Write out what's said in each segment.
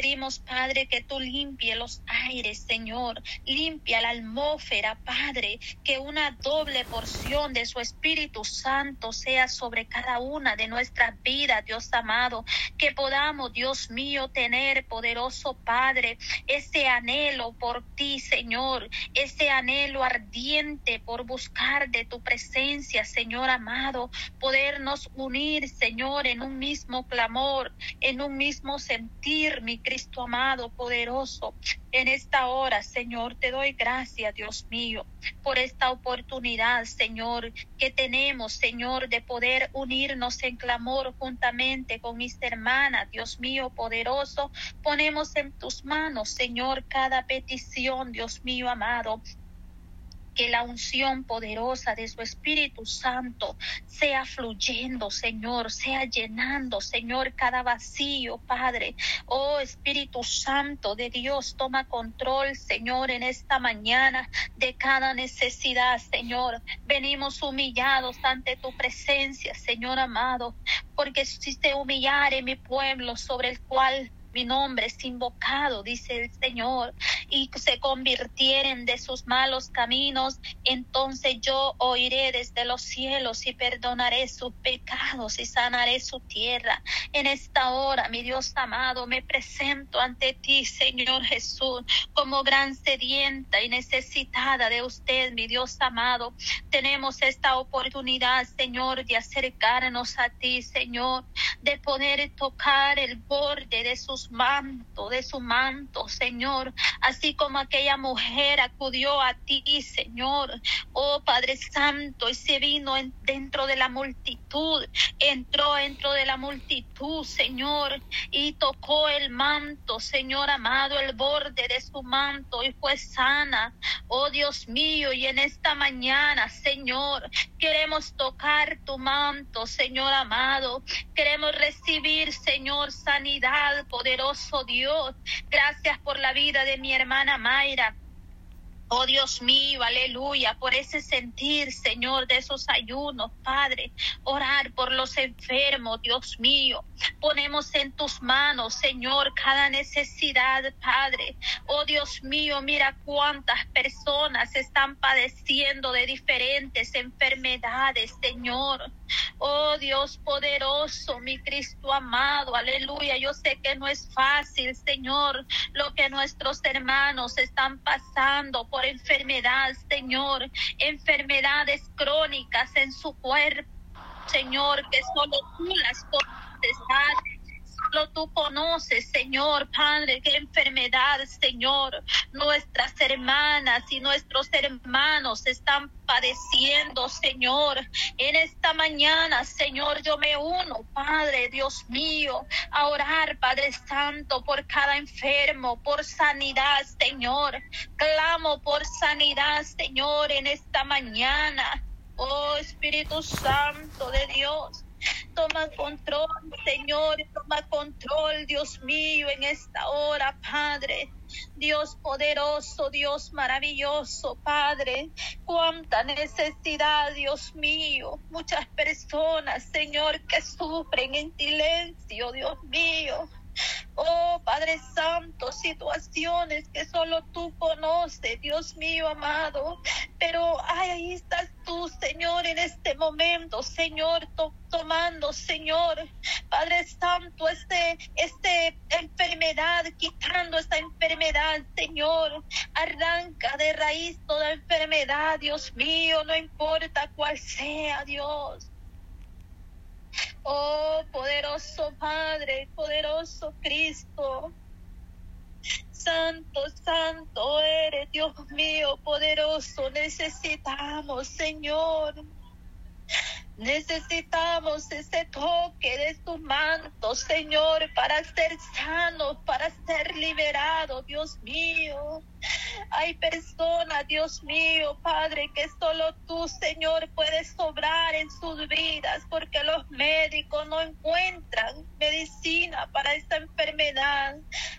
pedimos, Padre, que tú limpie los aires, Señor. Limpia la atmósfera, Padre. Que una doble porción de su Espíritu Santo sea sobre cada una de nuestras vidas, Dios amado. Que podamos, Dios mío, tener, poderoso Padre, ese anhelo por ti, Señor. Ese anhelo ardiente por buscar de tu presencia, Señor amado. Podernos unir, Señor, en un mismo clamor, en un mismo sentir, mi Cristo amado, poderoso. En esta hora, Señor, te doy gracias, Dios mío, por esta oportunidad, Señor, que tenemos, Señor, de poder unirnos en clamor juntamente con mis hermanas, Dios mío, poderoso. Ponemos en tus manos, Señor, cada petición, Dios mío, amado que la unción poderosa de su Espíritu Santo sea fluyendo, Señor, sea llenando, Señor, cada vacío, Padre. Oh Espíritu Santo de Dios, toma control, Señor, en esta mañana de cada necesidad, Señor. Venimos humillados ante tu presencia, Señor amado, porque si te humillare mi pueblo sobre el cual mi nombre es invocado, dice el Señor, y se convirtieren de sus malos caminos, entonces yo oiré desde los cielos y perdonaré sus pecados y sanaré su tierra. En esta hora, mi Dios amado, me presento ante ti, Señor Jesús, como gran sedienta y necesitada de usted, mi Dios amado. Tenemos esta oportunidad, Señor, de acercarnos a ti, Señor, de poder tocar el borde de sus manto, de su manto, Señor, así como aquella mujer acudió a ti, Señor, oh Padre Santo, y se vino dentro de la multitud, entró dentro de la multitud, Señor, y tocó el manto, Señor amado, el borde de su manto y fue sana, oh Dios mío, y en esta mañana, Señor, queremos tocar tu manto, Señor amado, queremos recibir, Señor, sanidad, poder Dios. Gracias por la vida de mi hermana Mayra. Oh Dios mío, aleluya, por ese sentir, Señor, de esos ayunos, Padre. Orar por los enfermos, Dios mío. Ponemos en tus manos, Señor, cada necesidad, Padre. Oh Dios mío, mira cuántas personas están padeciendo de diferentes enfermedades, Señor. Oh Dios poderoso, mi Cristo amado, aleluya. Yo sé que no es fácil, Señor, lo que nuestros hermanos están pasando enfermedad, Señor, enfermedades crónicas en su cuerpo, Señor, que solo tú las conoces, Solo tú conoces, Señor, Padre, qué enfermedad, Señor, nuestras hermanas y nuestros hermanos están padeciendo, Señor. En esta mañana, Señor, yo me uno, Padre, Dios mío, a orar, Padre Santo, por cada enfermo, por sanidad, Señor. Clamo por sanidad, Señor, en esta mañana. Oh Espíritu Santo de Dios. Toma control, Señor, toma control, Dios mío, en esta hora, Padre. Dios poderoso, Dios maravilloso, Padre. Cuánta necesidad, Dios mío. Muchas personas, Señor, que sufren en silencio, Dios mío. Oh Padre Santo, situaciones que solo tú conoces, Dios mío amado. Pero ahí estás tú, Señor, en este momento, Señor, tomando, Señor, Padre Santo, este, este enfermedad, quitando esta enfermedad, Señor. Arranca de raíz toda enfermedad, Dios mío, no importa cuál sea, Dios. Oh, poderoso Padre, poderoso Cristo. Santo, santo eres, Dios mío, poderoso. Necesitamos, Señor. Necesitamos ese toque de tu manto, Señor, para ser sanos, para ser liberados, Dios mío. Hay personas, Dios mío, Padre, que solo tú, Señor, puedes sobrar en sus vidas porque los médicos no encuentran medicina para esta enfermedad.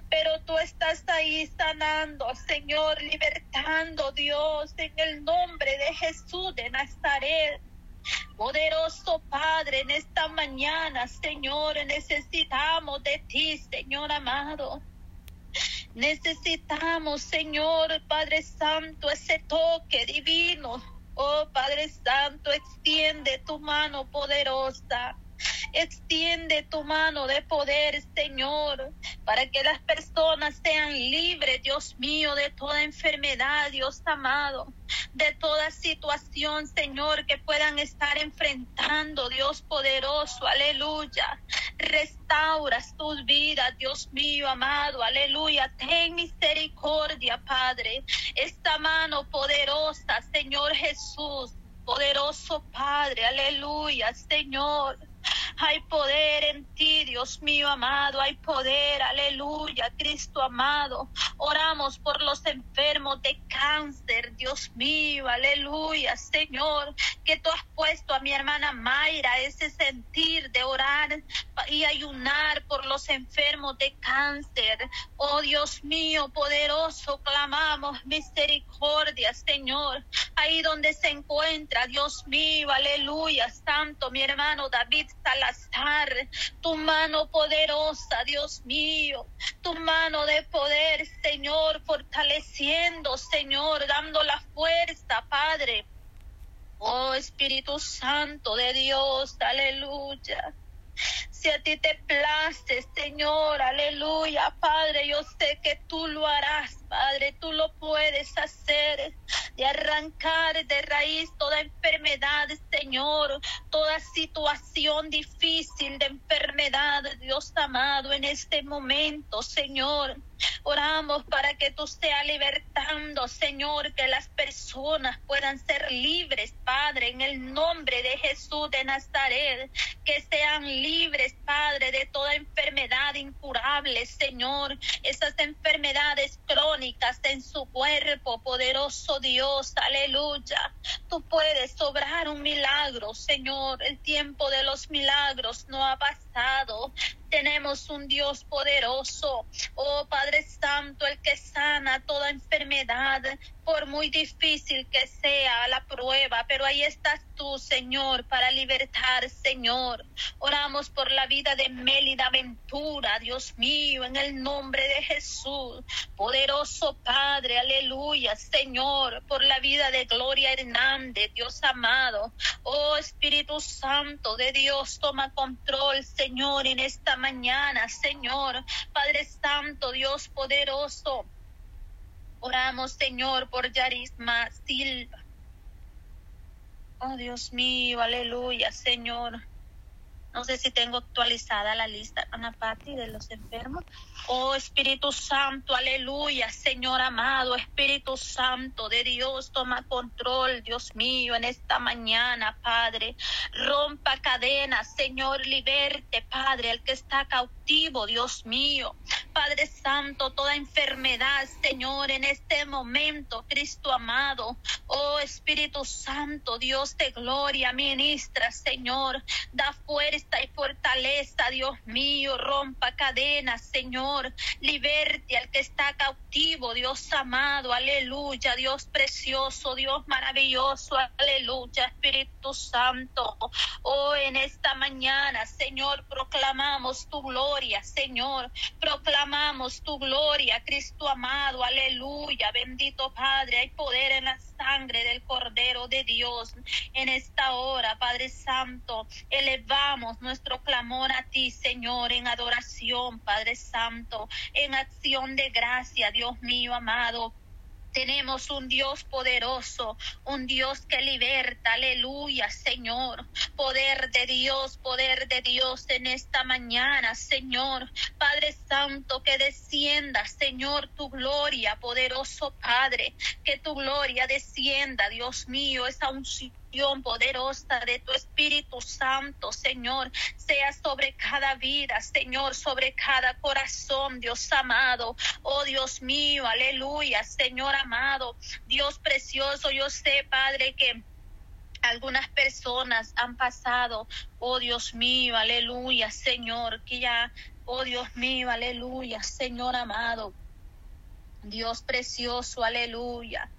Pero tú estás ahí sanando, Señor, libertando, Dios, en el nombre de Jesús de Nazaret. Poderoso Padre, en esta mañana, Señor, necesitamos de ti, Señor amado. Necesitamos, Señor Padre Santo, ese toque divino. Oh Padre Santo, extiende tu mano poderosa. Extiende tu mano de poder, Señor, para que las personas sean libres, Dios mío, de toda enfermedad, Dios amado, de toda situación, Señor, que puedan estar enfrentando, Dios poderoso, aleluya. Restauras tus vidas, Dios mío, amado, aleluya. Ten misericordia, Padre. Esta mano poderosa, Señor Jesús, poderoso Padre, aleluya, Señor. Hay poder en ti, Dios mío amado, hay poder, aleluya, Cristo amado. Oramos por los enfermos de cáncer, Dios mío, aleluya, Señor, que tú has puesto a mi hermana Mayra ese sentir de orar y ayunar por los enfermos de cáncer. Oh Dios mío, poderoso, clamamos misericordia, Señor. Ahí donde se encuentra, Dios mío, aleluya, santo, mi hermano David Salazar, tu mano poderosa, Dios mío, tu mano de poder, Señor, fortaleciendo, Señor, dando la fuerza, Padre. Oh Espíritu Santo de Dios, aleluya. Si a ti te place, Señor, aleluya, Padre, yo sé que tú lo harás, Padre, tú lo puedes hacer, de arrancar de raíz toda enfermedad, Señor, toda situación difícil de enfermedad, Dios amado, en este momento, Señor. Oramos para que tú seas libertando, Señor, que las personas puedan ser libres, Padre, en el nombre de Jesús de Nazaret, que sean libres, Padre, de toda enfermedad incurable, Señor, esas enfermedades crónicas en su cuerpo, poderoso Dios, aleluya. Tú puedes obrar un milagro, Señor. El tiempo de los milagros no ha pasado. Tenemos un Dios poderoso, oh Padre Santo, el que sana toda enfermedad, por muy difícil que sea la prueba, pero ahí estás tú, Señor, para libertar, Señor. Oramos por la vida de Mélida Ventura, Dios mío, en el nombre de Jesús. Poderoso Padre, aleluya, Señor, por la vida de Gloria Hernández, Dios amado. Oh Espíritu Santo de Dios, toma control, Señor, en esta mañana, Señor. Padre Santo, Dios poderoso. Oramos, Señor, por Yarisma Silva. Oh Dios mío, aleluya, Señor. No sé si tengo actualizada la lista, Ana Pati, de los enfermos. Oh Espíritu Santo, aleluya, Señor amado, Espíritu Santo de Dios, toma control, Dios mío, en esta mañana, Padre. Rompa cadenas, Señor, liberte, Padre, el que está cautivo, Dios mío. Padre Santo, toda enfermedad, Señor, en este momento, Cristo amado. Oh Espíritu Santo, Dios de gloria, ministra, Señor. Da fuerza y fortaleza, Dios mío. Rompa cadenas, Señor. Liberte al que está cautivo, Dios amado. Aleluya, Dios precioso, Dios maravilloso. Aleluya, Espíritu Santo. Oh, en esta mañana, Señor, proclamamos tu gloria, Señor. Proclamamos Amamos tu gloria, Cristo amado, aleluya, bendito Padre, hay poder en la sangre del Cordero de Dios. En esta hora, Padre Santo, elevamos nuestro clamor a ti, Señor, en adoración, Padre Santo, en acción de gracia, Dios mío amado. Tenemos un Dios poderoso, un Dios que liberta, aleluya, Señor. Poder de Dios, poder de Dios en esta mañana, Señor. Padre Santo, que descienda, Señor, tu gloria, poderoso Padre. Que tu gloria descienda, Dios mío, esa unción poderosa de tu Espíritu Santo, Señor, sea sobre cada vida, Señor, sobre cada corazón, Dios amado. Oh Dios mío, aleluya, Señor amado, Dios precioso, yo sé, Padre, que algunas personas han pasado, oh Dios mío, aleluya, Señor, que ya, oh Dios mío, aleluya, Señor amado Dios precioso, aleluya.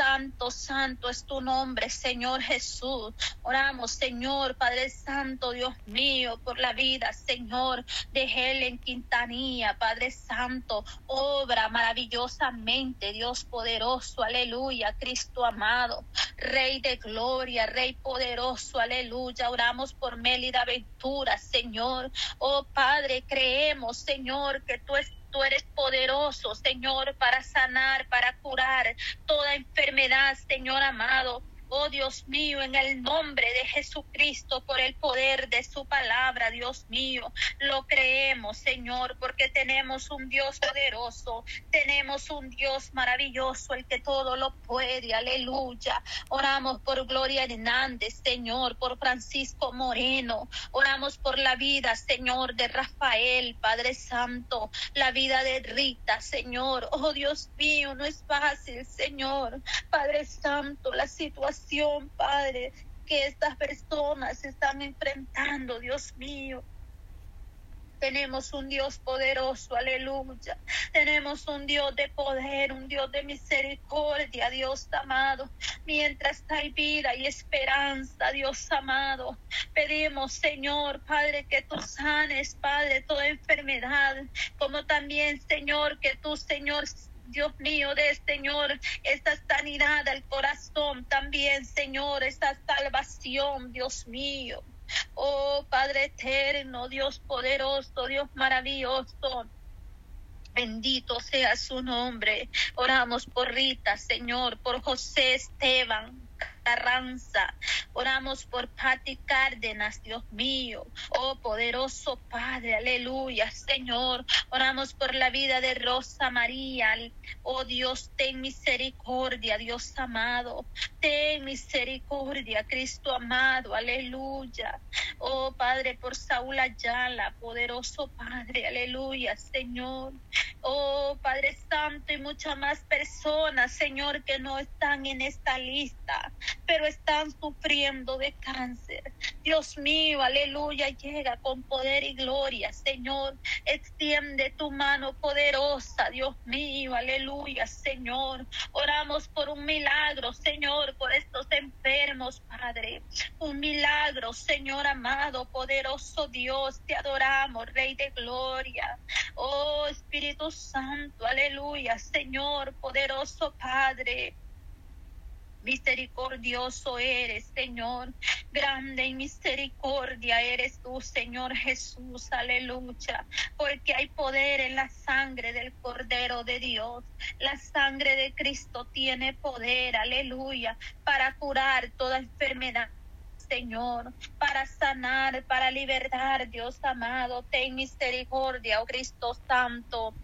Santo, santo es tu nombre, Señor Jesús. Oramos, Señor, Padre Santo, Dios mío, por la vida, Señor, de Helen Quintanilla, Padre Santo, obra maravillosamente, Dios poderoso, aleluya, Cristo amado, Rey de gloria, Rey poderoso, aleluya. Oramos por Mélida Ventura, Señor. Oh Padre, creemos, Señor, que tú estás Tú eres poderoso, Señor, para sanar, para curar toda enfermedad, Señor amado. Oh Dios mío, en el nombre de Jesucristo, por el poder de su palabra, Dios mío, lo creemos, Señor, porque tenemos un Dios poderoso, tenemos un Dios maravilloso, el que todo lo puede, aleluya. Oramos por Gloria Hernández, Señor, por Francisco Moreno, oramos por la vida, Señor, de Rafael, Padre Santo, la vida de Rita, Señor. Oh Dios mío, no es fácil, Señor, Padre Santo, la situación Padre, que estas personas están enfrentando, Dios mío. Tenemos un Dios poderoso, aleluya. Tenemos un Dios de poder, un Dios de misericordia, Dios amado. Mientras hay vida y esperanza, Dios amado. Pedimos, Señor, Padre, que tú sanes, Padre, toda enfermedad. Como también, Señor, que tú, Señor, Dios mío, de Señor, esta sanidad al corazón también, Señor, esta salvación, Dios mío. Oh Padre eterno, Dios poderoso, Dios maravilloso. Bendito sea su nombre. Oramos por Rita, Señor, por José Esteban, Oramos por Pati Cárdenas, Dios mío. Oh poderoso Padre, aleluya, Señor. Oramos por la vida de Rosa María. Oh Dios, ten misericordia, Dios amado. Ten misericordia, Cristo amado, aleluya. Oh Padre, por Saúl Ayala, poderoso Padre, aleluya, Señor. Oh Padre Santo y muchas más personas, Señor, que no están en esta lista pero están sufriendo de cáncer. Dios mío, aleluya, llega con poder y gloria, Señor. Extiende tu mano poderosa, Dios mío, aleluya, Señor. Oramos por un milagro, Señor, por estos enfermos, Padre. Un milagro, Señor amado, poderoso Dios, te adoramos, Rey de gloria. Oh Espíritu Santo, aleluya, Señor, poderoso Padre. Misericordioso eres, Señor. Grande y misericordia eres tú, Señor Jesús. Aleluya. Porque hay poder en la sangre del Cordero de Dios. La sangre de Cristo tiene poder, aleluya, para curar toda enfermedad. Señor, para sanar, para libertar, Dios amado, ten misericordia, oh Cristo Santo.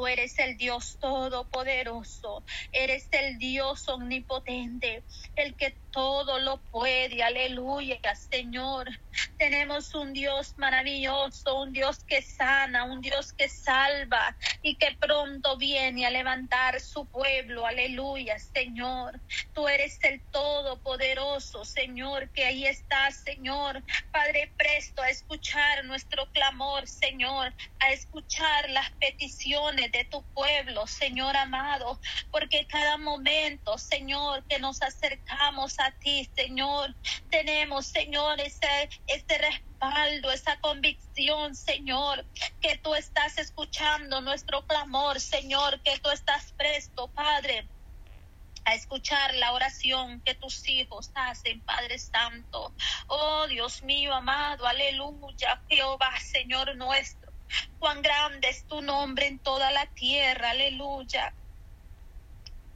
Tú eres el Dios todopoderoso, eres el Dios omnipotente, el que todo lo puede. Aleluya, Señor. Tenemos un Dios maravilloso, un Dios que sana, un Dios que salva y que pronto viene a levantar su pueblo. Aleluya, Señor. Tú eres el todopoderoso, Señor, que ahí está, Señor. Padre, presto a escuchar nuestro clamor, Señor, a escuchar las peticiones de tu pueblo, Señor amado, porque cada momento, Señor, que nos acercamos a ti, Señor. Tenemos, Señor, ese, este respaldo, esa convicción, Señor, que tú estás escuchando nuestro clamor, Señor, que tú estás presto, Padre a escuchar la oración que tus hijos hacen, Padre Santo. Oh Dios mío amado, aleluya, Jehová, Señor nuestro. Cuán grande es tu nombre en toda la tierra, aleluya.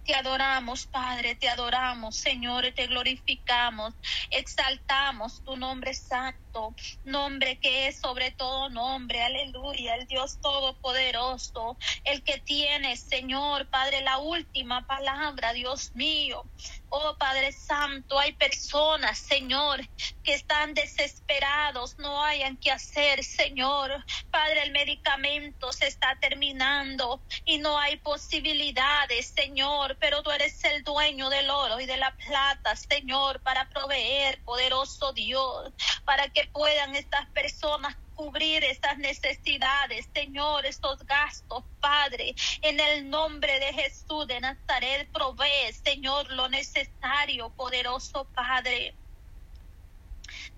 Te adoramos, Padre, te adoramos, Señor, te glorificamos, exaltamos tu nombre santo, nombre que es sobre todo nombre, aleluya, el Dios todopoderoso, el que tiene, Señor, Padre, la última palabra, Dios mío. Oh Padre Santo, hay personas, Señor, que están desesperados, no hayan que hacer, Señor. Padre, el medicamento se está terminando y no hay posibilidades, Señor, pero tú eres el dueño del oro y de la plata, Señor, para proveer, poderoso Dios, para que puedan estas personas cubrir estas necesidades, Señor, estos gastos, Padre. En el nombre de Jesús de Nazaret, provee, Señor, lo necesario, poderoso Padre.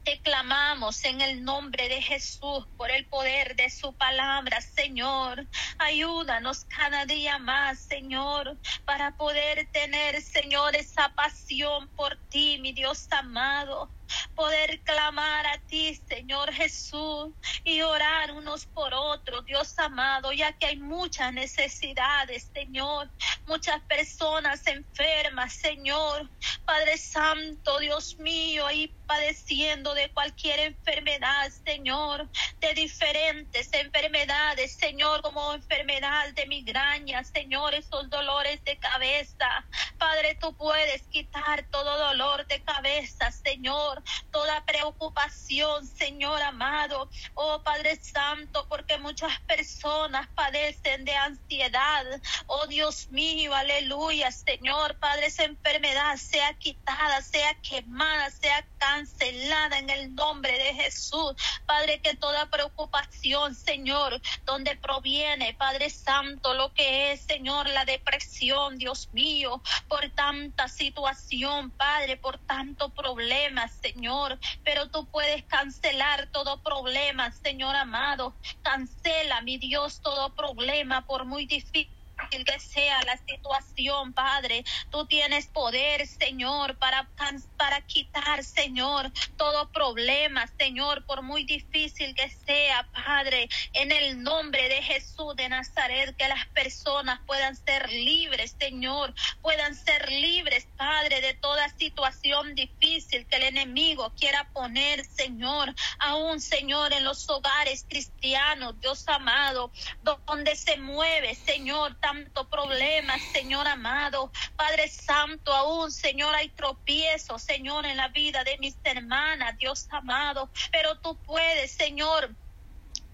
Te clamamos en el nombre de Jesús por el poder de su palabra, Señor. Ayúdanos cada día más, Señor, para poder tener, Señor, esa pasión por ti, mi Dios amado poder clamar a ti, Señor Jesús, y orar unos por otros, Dios amado, ya que hay muchas necesidades, Señor, muchas personas enfermas, Señor, Padre Santo, Dios mío, ahí padeciendo de cualquier enfermedad, Señor, de diferentes enfermedades, Señor, como enfermedad de migraña, Señor, esos dolores de cabeza. Padre, tú puedes quitar todo dolor de cabeza, Señor toda preocupación, Señor amado. Oh Padre Santo, porque muchas personas padecen de ansiedad. Oh Dios mío, aleluya, Señor. Padre, esa enfermedad sea quitada, sea quemada, sea cancelada en el nombre de Jesús. Padre, que toda preocupación, Señor, donde proviene, Padre Santo, lo que es, Señor, la depresión, Dios mío, por tanta situación, Padre, por tanto problemas, Señor, pero tú puedes cancelar todo problema, Señor amado. Cancela, mi Dios, todo problema, por muy difícil que sea la situación, Padre. Tú tienes poder, Señor, para, para quitar, Señor, todo problema, Señor, por muy difícil que sea, Padre. En el nombre de Jesús de Nazaret, que las personas puedan ser libres, Señor, puedan ser libres, Padre, de toda situación difícil que el enemigo quiera poner, Señor, aún, Señor, en los hogares cristianos, Dios amado, donde se mueve, Señor, tanto problema, Señor amado. Padre Santo, aún, Señor, hay tropiezos, Señor, en la vida de mis hermanas, Dios amado. Pero tú puedes, Señor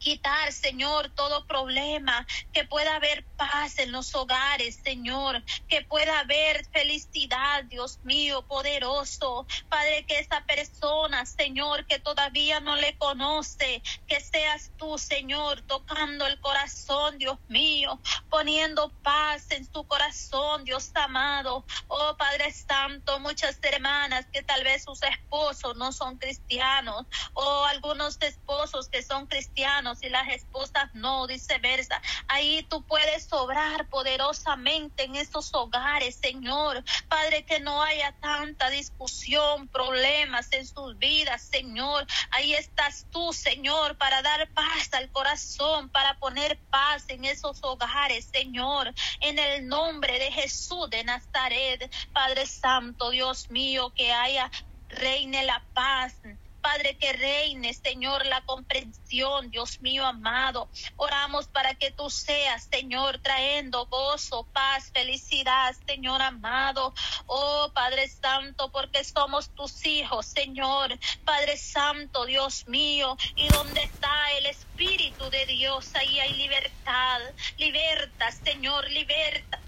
quitar, Señor, todo problema, que pueda haber paz en los hogares, Señor, que pueda haber felicidad, Dios mío, poderoso. Padre, que esa persona, Señor, que todavía no le conoce, que seas tú, Señor, tocando el corazón, Dios mío, poniendo paz en su corazón, Dios amado. Oh Padre Santo, muchas hermanas que tal vez sus esposos no son cristianos, o algunos esposos que son cristianos, y las esposas no, viceversa. Ahí tú puedes obrar poderosamente en esos hogares, Señor. Padre, que no haya tanta discusión, problemas en sus vidas, Señor. Ahí estás tú, Señor, para dar paz al corazón, para poner paz en esos hogares, Señor. En el nombre de Jesús de Nazaret, Padre Santo, Dios mío, que haya reine la paz Padre, que reine, Señor, la comprensión, Dios mío amado. Oramos para que tú seas, Señor, trayendo gozo, paz, felicidad, Señor amado. Oh, Padre Santo, porque somos tus hijos, Señor. Padre Santo, Dios mío. Y donde está el Espíritu de Dios, ahí hay libertad. Liberta, Señor, liberta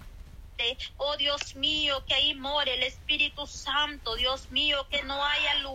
oh Dios mío, que ahí more el Espíritu Santo, Dios mío, que no haya Señor,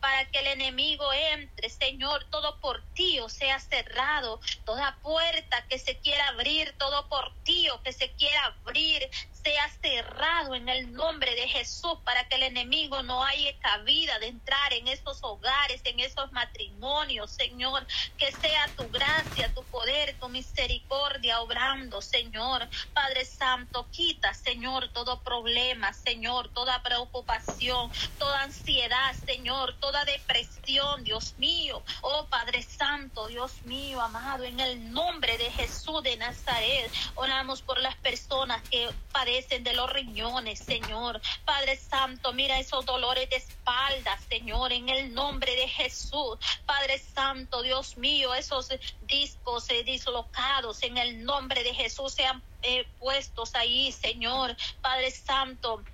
para que el enemigo entre, Señor, todo por ti o sea cerrado, toda puerta que se quiera abrir, todo por ti o que se quiera abrir, sea cerrado en el nombre de Jesús para que el enemigo no haya cabida de entrar en esos hogares, en esos matrimonios, Señor. Que sea tu gracia, tu poder, tu misericordia obrando, Señor. Padre Santo, quita, Señor, todo problema, Señor, toda preocupación, toda ansiedad, Señor, toda depresión, Dios mío. Oh Padre Santo, Dios mío, amado, en el nombre de Jesús de Nazaret, oramos por las personas que padecen de los riñones, Señor. Padre Santo, mira esos dolores de espalda, Señor, en el nombre de Jesús. Padre Santo, Dios mío, esos discos eh, dislocados en el nombre de Jesús sean eh, puestos ahí, Señor. Padre Santo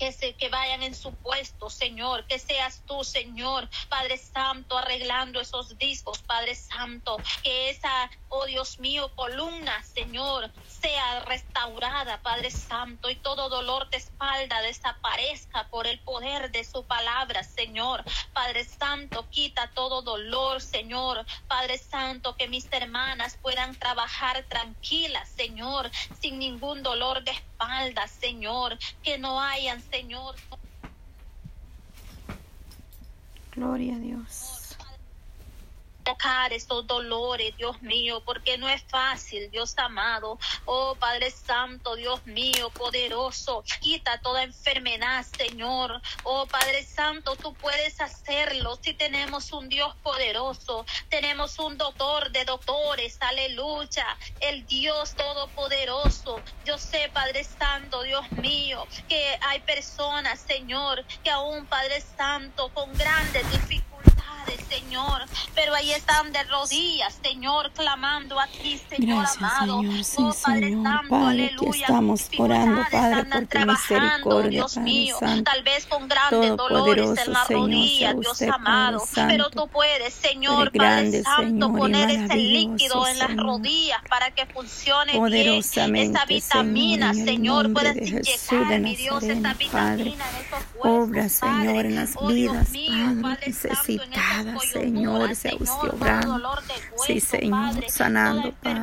que, se, que vayan en su puesto, Señor, que seas tú, Señor, Padre Santo, arreglando esos discos, Padre Santo, que esa, oh Dios mío, columna, Señor, sea restaurada, Padre Santo, y todo dolor de espalda desaparezca por el poder de su palabra, Señor. Padre Santo, quita todo dolor, Señor. Padre Santo, que mis hermanas puedan trabajar tranquilas, Señor, sin ningún dolor de espalda, Señor, que no hayan, Señor. Gloria a Dios tocar estos dolores, Dios mío, porque no es fácil, Dios amado. Oh Padre Santo, Dios mío, poderoso, quita toda enfermedad, Señor. Oh Padre Santo, tú puedes hacerlo si tenemos un Dios poderoso, tenemos un doctor de doctores, aleluya, el Dios todopoderoso. Yo sé, Padre Santo, Dios mío, que hay personas, Señor, que aún, Padre Santo, con grandes dificultades, Señor, pero ahí están de rodillas, Señor, clamando a ti, Señor Gracias, amado. Señor, sí, oh, Padre Señor, Santo, Padre, aleluya. que estamos orando, Padre, por tu misericordia, Dios Padre mío, Santo. tal vez con grandes dolores en la Señor, rodilla, sea Dios usted, amado, pero Santo. tú puedes, Señor, grande, Padre Santo, Señor, poner ese líquido en las rodillas para que funcione bien esa vitamina, Señor, Jesús inyectar, mi Dios, esa vitamina en esos huesos, Obra, Señor, en las Oh, Dios vidas, mío, Padre, Padre Coyunturas, Señor, sea usted obrando. Sí, Señor, sanando, Padre.